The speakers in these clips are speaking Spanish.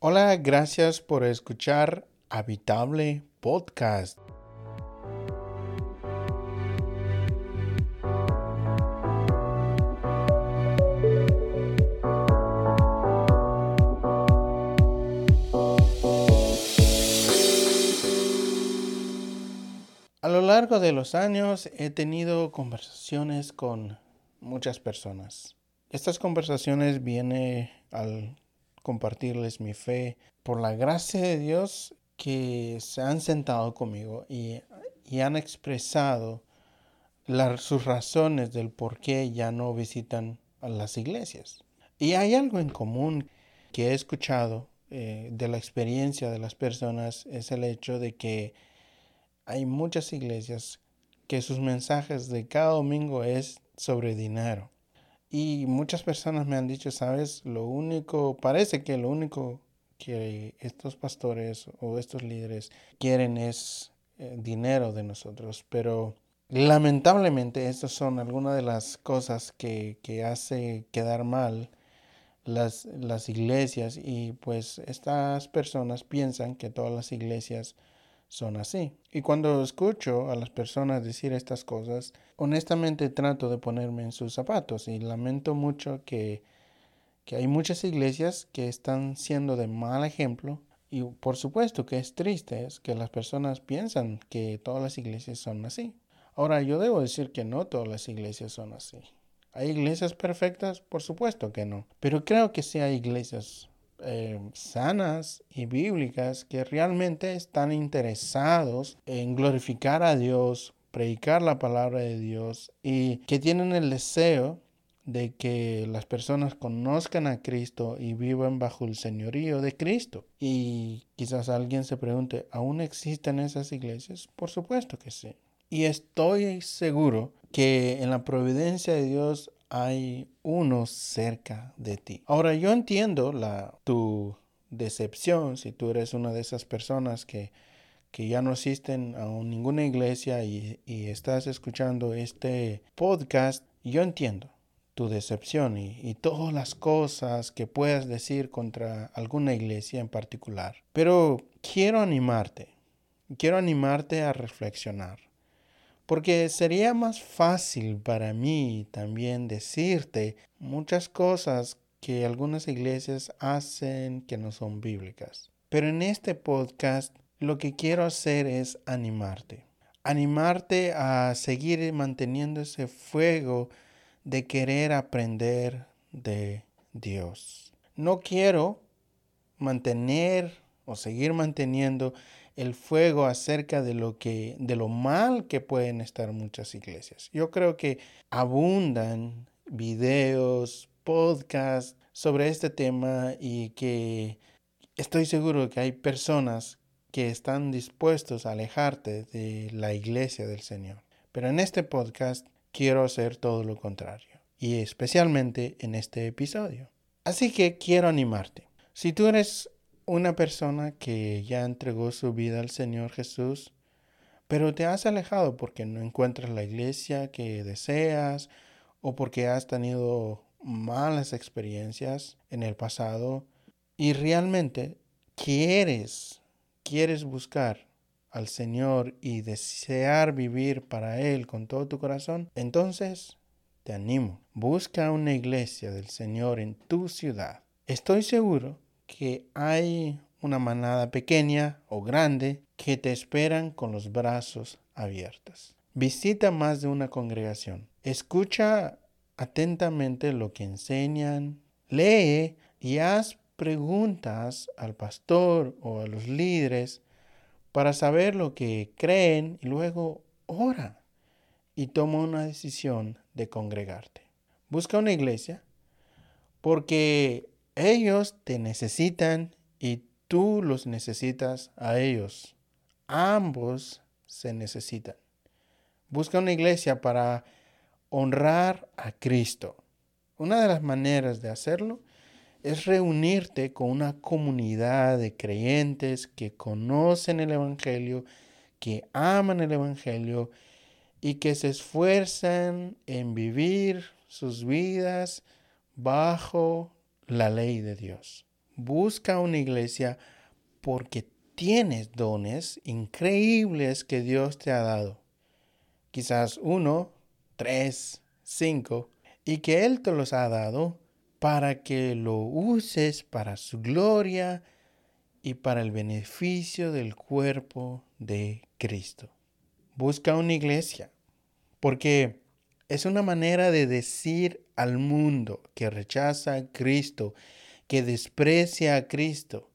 Hola, gracias por escuchar Habitable Podcast. A lo largo de los años he tenido conversaciones con muchas personas. Estas conversaciones vienen al compartirles mi fe por la gracia de Dios que se han sentado conmigo y, han expresado sus razones del por qué ya no visitan las iglesias. Y hay algo en común que he escuchado eh, de la experiencia de las personas, es el hecho de que hay muchas iglesias que sus mensajes de cada domingo es sobre dinero. Y muchas personas me han dicho, sabes, lo único, parece que lo único que estos pastores o estos líderes quieren es eh, dinero de nosotros. Pero lamentablemente estas son algunas de las cosas que, que hace quedar mal las, las iglesias y pues estas personas piensan que todas las iglesias son así. Y cuando escucho a las personas decir estas cosas, honestamente trato de ponerme en sus zapatos y lamento mucho que, que hay muchas iglesias que están siendo de mal ejemplo y por supuesto que es triste que las personas piensan que todas las iglesias son así. Ahora yo debo decir que no todas las iglesias son así. ¿Hay iglesias perfectas? Por supuesto que no. Pero creo que sí hay iglesias eh, sanas y bíblicas que realmente están interesados en glorificar a Dios, predicar la palabra de Dios y que tienen el deseo de que las personas conozcan a Cristo y vivan bajo el señorío de Cristo. Y quizás alguien se pregunte, ¿aún existen esas iglesias? Por supuesto que sí. Y estoy seguro que en la providencia de Dios hay uno cerca de ti. Ahora yo entiendo la, tu decepción si tú eres una de esas personas que, que ya no asisten a ninguna iglesia y, y, estás escuchando este podcast. Yo entiendo tu decepción y, y todas las cosas que puedas decir contra alguna iglesia en particular. Pero quiero animarte, quiero animarte a reflexionar. Porque sería más fácil para mí también decirte muchas cosas que algunas iglesias hacen que no son bíblicas. Pero en este podcast lo que quiero hacer es animarte. Animarte a seguir manteniendo ese fuego de querer aprender de Dios. No quiero mantener o seguir manteniendo el fuego acerca de lo que de lo mal que pueden estar muchas iglesias. Yo creo que abundan videos, podcasts sobre este tema y que estoy seguro que hay personas que están dispuestos a alejarte de la iglesia del Señor. Pero en este podcast quiero hacer todo lo contrario y especialmente en este episodio. Así que quiero animarte. Si tú eres una persona que ya entregó su vida al Señor Jesús, pero te has alejado porque no encuentras la iglesia que deseas o porque has tenido malas experiencias en el pasado y realmente quieres, quieres buscar al Señor y desear vivir para Él con todo tu corazón, entonces te animo, busca una iglesia del Señor en tu ciudad. Estoy seguro que hay una manada pequeña o grande que te esperan con los brazos abiertos. Visita más de una congregación. Escucha atentamente lo que enseñan. Lee y haz preguntas al pastor o a los líderes para saber lo que creen y luego ora y toma una decisión de congregarte. Busca una iglesia porque ellos te necesitan y tú los necesitas a ellos. Ambos se necesitan. Busca una iglesia para honrar a Cristo. Una de las maneras de hacerlo es reunirte con una comunidad de creyentes que conocen el Evangelio, que aman el Evangelio y que se esfuerzan en vivir sus vidas bajo la ley de Dios. busca una iglesia porque tienes dones increíbles que Dios te ha dado. Quizás uno, tres, cinco, y que Él te los ha dado para que lo uses para su gloria y para el beneficio del cuerpo de Cristo. Busca una iglesia, porque es una manera de decir al mundo que rechaza a Cristo, que desprecia a Cristo,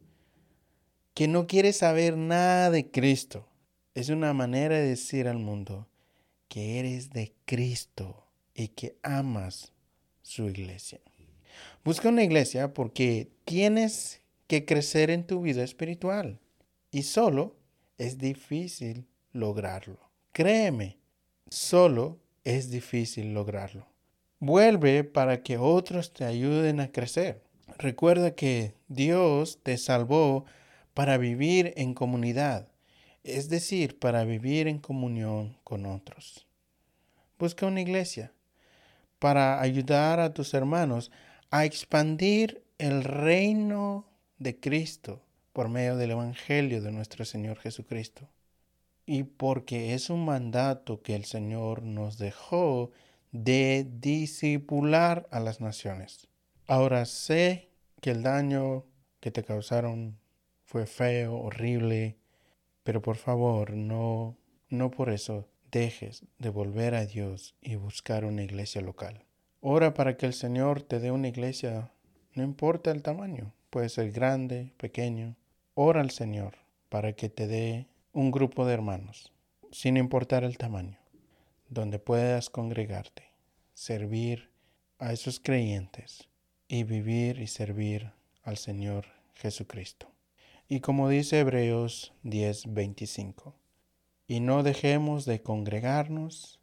que no quiere saber nada de Cristo. Es una manera de decir al mundo que eres de Cristo y que amas su iglesia. Busca una iglesia porque tienes que crecer en tu vida espiritual y solo es difícil lograrlo. Créeme, solo es difícil lograrlo. Vuelve para que otros te ayuden a crecer. Recuerda que Dios te salvó para vivir en comunidad, es decir, para vivir en comunión con otros. Busca una iglesia para ayudar a tus hermanos a expandir el reino de Cristo por medio del Evangelio de nuestro Señor Jesucristo. Y porque es un mandato que el Señor nos dejó de disipular a las naciones. Ahora sé que el daño que te causaron fue feo, horrible, pero por favor no, no por eso dejes de volver a Dios y buscar una iglesia local. Ora para que el Señor te dé una iglesia, no importa el tamaño, puede ser grande, pequeño. Ora al Señor para que te dé un grupo de hermanos, sin importar el tamaño, donde puedas congregarte, servir a esos creyentes y vivir y servir al Señor Jesucristo. Y como dice Hebreos 10:25, y no dejemos de congregarnos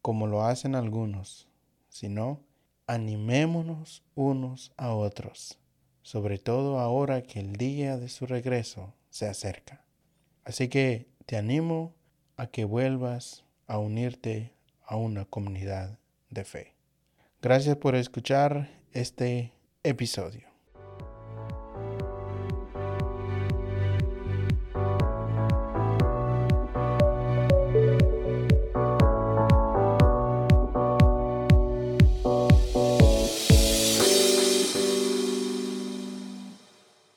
como lo hacen algunos, sino animémonos unos a otros, sobre todo ahora que el día de su regreso se acerca. Así que te animo a que vuelvas a unirte a una comunidad de fe. Gracias por escuchar este episodio.